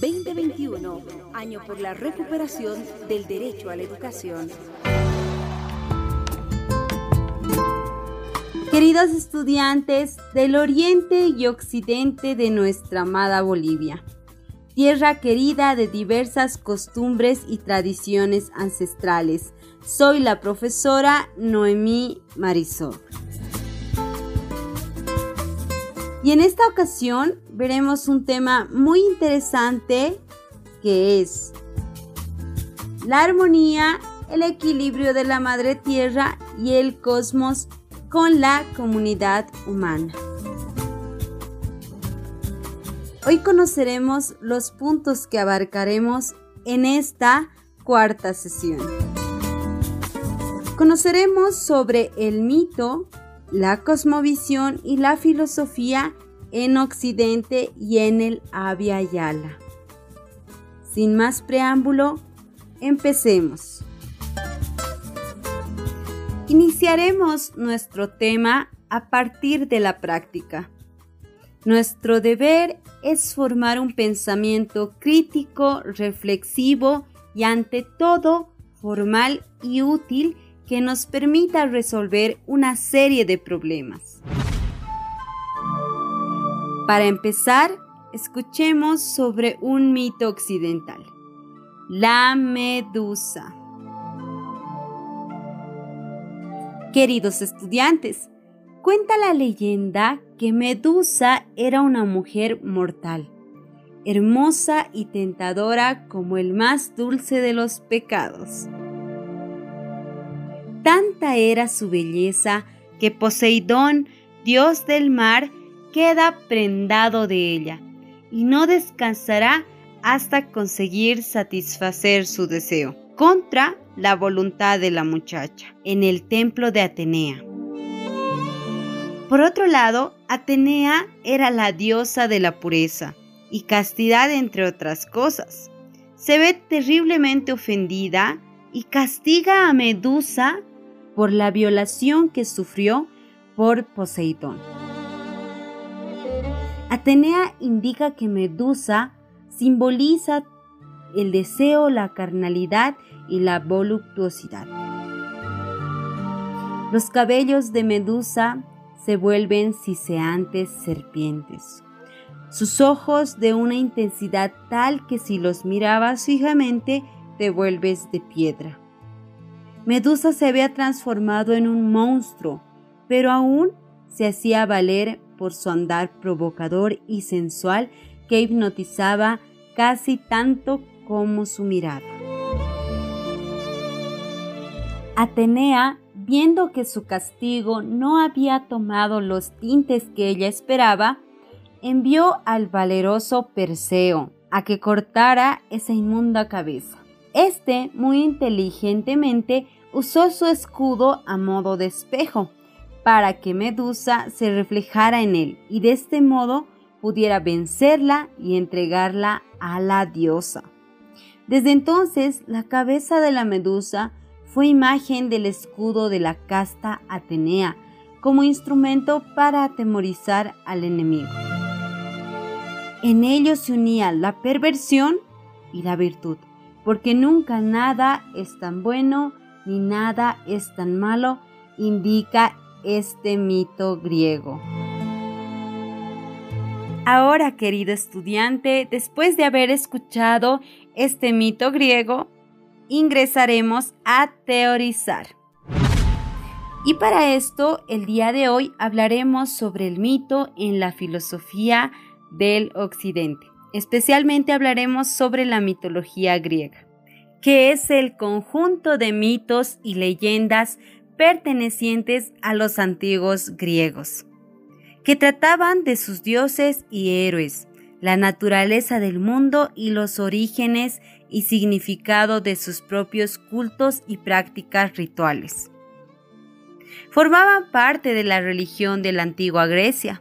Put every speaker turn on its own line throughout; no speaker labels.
2021, año por la recuperación del derecho a la educación.
Queridos estudiantes del oriente y occidente de nuestra amada Bolivia, tierra querida de diversas costumbres y tradiciones ancestrales, soy la profesora Noemí Marisol. Y en esta ocasión veremos un tema muy interesante que es la armonía, el equilibrio de la madre tierra y el cosmos con la comunidad humana. Hoy conoceremos los puntos que abarcaremos en esta cuarta sesión. Conoceremos sobre el mito, la cosmovisión y la filosofía en Occidente y en el Abya Yala. Sin más preámbulo, empecemos. Iniciaremos nuestro tema a partir de la práctica. Nuestro deber es formar un pensamiento crítico, reflexivo y ante todo formal y útil que nos permita resolver una serie de problemas. Para empezar, escuchemos sobre un mito occidental, la medusa. Queridos estudiantes, cuenta la leyenda que Medusa era una mujer mortal, hermosa y tentadora como el más dulce de los pecados. Tanta era su belleza que Poseidón, dios del mar, queda prendado de ella y no descansará hasta conseguir satisfacer su deseo contra la voluntad de la muchacha en el templo de Atenea. Por otro lado, Atenea era la diosa de la pureza y castidad entre otras cosas. Se ve terriblemente ofendida y castiga a Medusa por la violación que sufrió por Poseidón. Atenea indica que Medusa simboliza el deseo, la carnalidad y la voluptuosidad. Los cabellos de Medusa se vuelven siseantes serpientes. Sus ojos de una intensidad tal que si los mirabas fijamente te vuelves de piedra. Medusa se había transformado en un monstruo, pero aún se hacía valer por su andar provocador y sensual que hipnotizaba casi tanto como su mirada. Atenea, viendo que su castigo no había tomado los tintes que ella esperaba, envió al valeroso Perseo a que cortara esa inmunda cabeza. Este, muy inteligentemente, usó su escudo a modo de espejo para que Medusa se reflejara en él y de este modo pudiera vencerla y entregarla a la diosa. Desde entonces, la cabeza de la medusa fue imagen del escudo de la casta Atenea, como instrumento para atemorizar al enemigo. En ello se unía la perversión y la virtud, porque nunca nada es tan bueno ni nada es tan malo, indica este mito griego. Ahora, querido estudiante, después de haber escuchado este mito griego, ingresaremos a teorizar. Y para esto, el día de hoy hablaremos sobre el mito en la filosofía del occidente. Especialmente hablaremos sobre la mitología griega, que es el conjunto de mitos y leyendas pertenecientes a los antiguos griegos que trataban de sus dioses y héroes, la naturaleza del mundo y los orígenes y significado de sus propios cultos y prácticas rituales. Formaban parte de la religión de la antigua Grecia.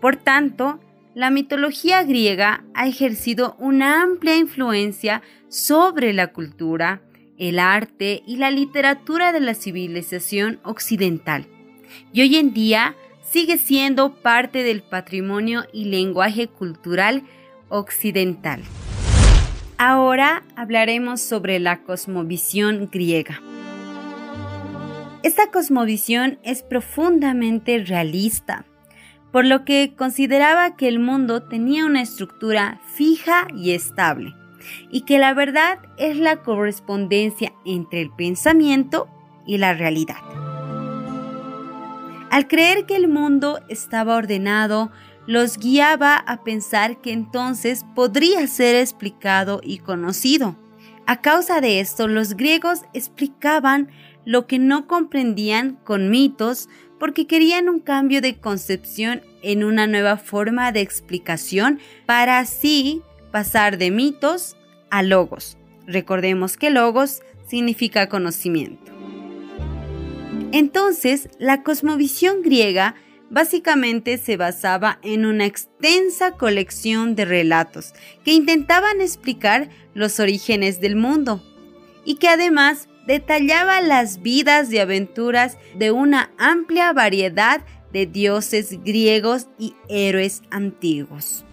Por tanto, la mitología griega ha ejercido una amplia influencia sobre la cultura, el arte y la literatura de la civilización occidental. Y hoy en día sigue siendo parte del patrimonio y lenguaje cultural occidental. Ahora hablaremos sobre la cosmovisión griega. Esta cosmovisión es profundamente realista, por lo que consideraba que el mundo tenía una estructura fija y estable, y que la verdad es la correspondencia entre el pensamiento y la realidad. Al creer que el mundo estaba ordenado, los guiaba a pensar que entonces podría ser explicado y conocido. A causa de esto, los griegos explicaban lo que no comprendían con mitos porque querían un cambio de concepción en una nueva forma de explicación para así pasar de mitos a logos. Recordemos que logos significa conocimiento. Entonces, la cosmovisión griega básicamente se basaba en una extensa colección de relatos que intentaban explicar los orígenes del mundo y que además detallaba las vidas y aventuras de una amplia variedad de dioses griegos y héroes antiguos.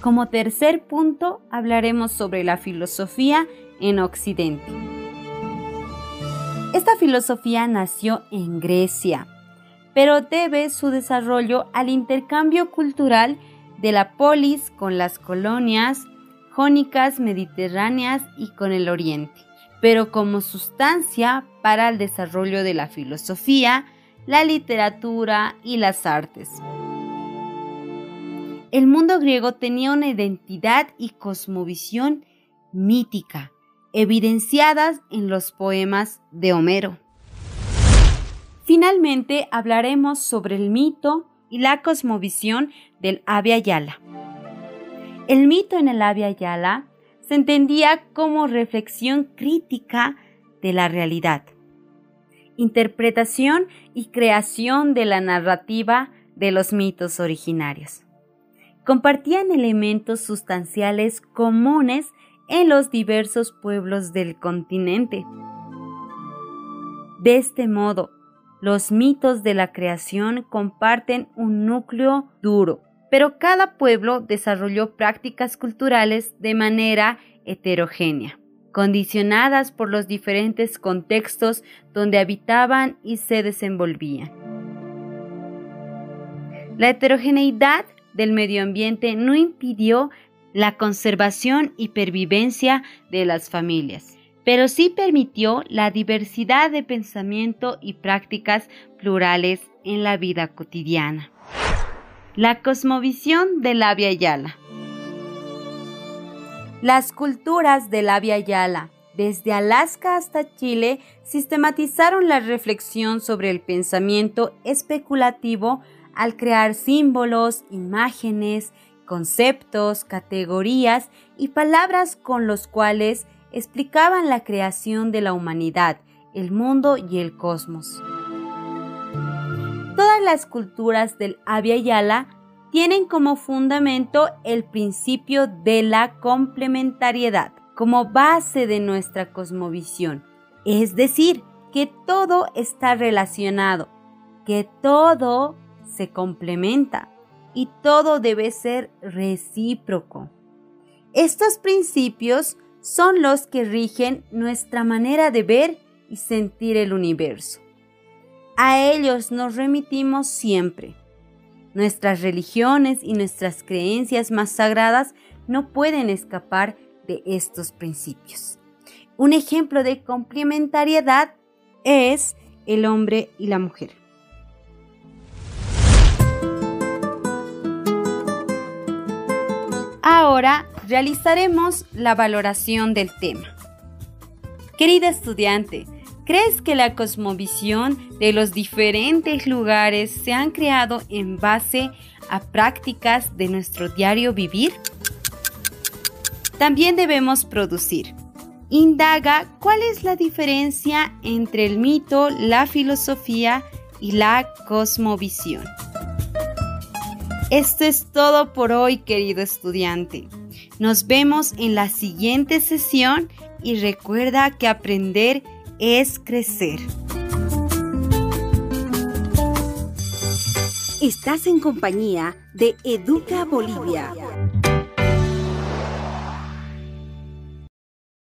Como tercer punto hablaremos sobre la filosofía en Occidente. Esta filosofía nació en Grecia pero debe su desarrollo al intercambio cultural de la polis con las colonias jónicas mediterráneas y con el oriente, pero como sustancia para el desarrollo de la filosofía, la literatura y las artes. El mundo griego tenía una identidad y cosmovisión mítica, evidenciadas en los poemas de Homero. Finalmente hablaremos sobre el mito y la cosmovisión del Abya Yala. El mito en el Abya Yala se entendía como reflexión crítica de la realidad, interpretación y creación de la narrativa de los mitos originarios. Compartían elementos sustanciales comunes en los diversos pueblos del continente. De este modo, los mitos de la creación comparten un núcleo duro, pero cada pueblo desarrolló prácticas culturales de manera heterogénea, condicionadas por los diferentes contextos donde habitaban y se desenvolvían. La heterogeneidad del medio ambiente no impidió la conservación y pervivencia de las familias pero sí permitió la diversidad de pensamiento y prácticas plurales en la vida cotidiana. La cosmovisión de la Yala. Las culturas de la Yala, desde Alaska hasta Chile, sistematizaron la reflexión sobre el pensamiento especulativo al crear símbolos, imágenes, conceptos, categorías y palabras con los cuales explicaban la creación de la humanidad, el mundo y el cosmos. Todas las culturas del Abya Yala tienen como fundamento el principio de la complementariedad como base de nuestra cosmovisión, es decir, que todo está relacionado, que todo se complementa y todo debe ser recíproco. Estos principios son los que rigen nuestra manera de ver y sentir el universo. A ellos nos remitimos siempre. Nuestras religiones y nuestras creencias más sagradas no pueden escapar de estos principios. Un ejemplo de complementariedad es el hombre y la mujer. Ahora realizaremos la valoración del tema. Querida estudiante, ¿crees que la cosmovisión de los diferentes lugares se han creado en base a prácticas de nuestro diario vivir? También debemos producir. Indaga cuál es la diferencia entre el mito, la filosofía y la cosmovisión. Esto es todo por hoy, querido estudiante. Nos vemos en la siguiente sesión y recuerda que aprender es crecer.
Estás en compañía de Educa Bolivia.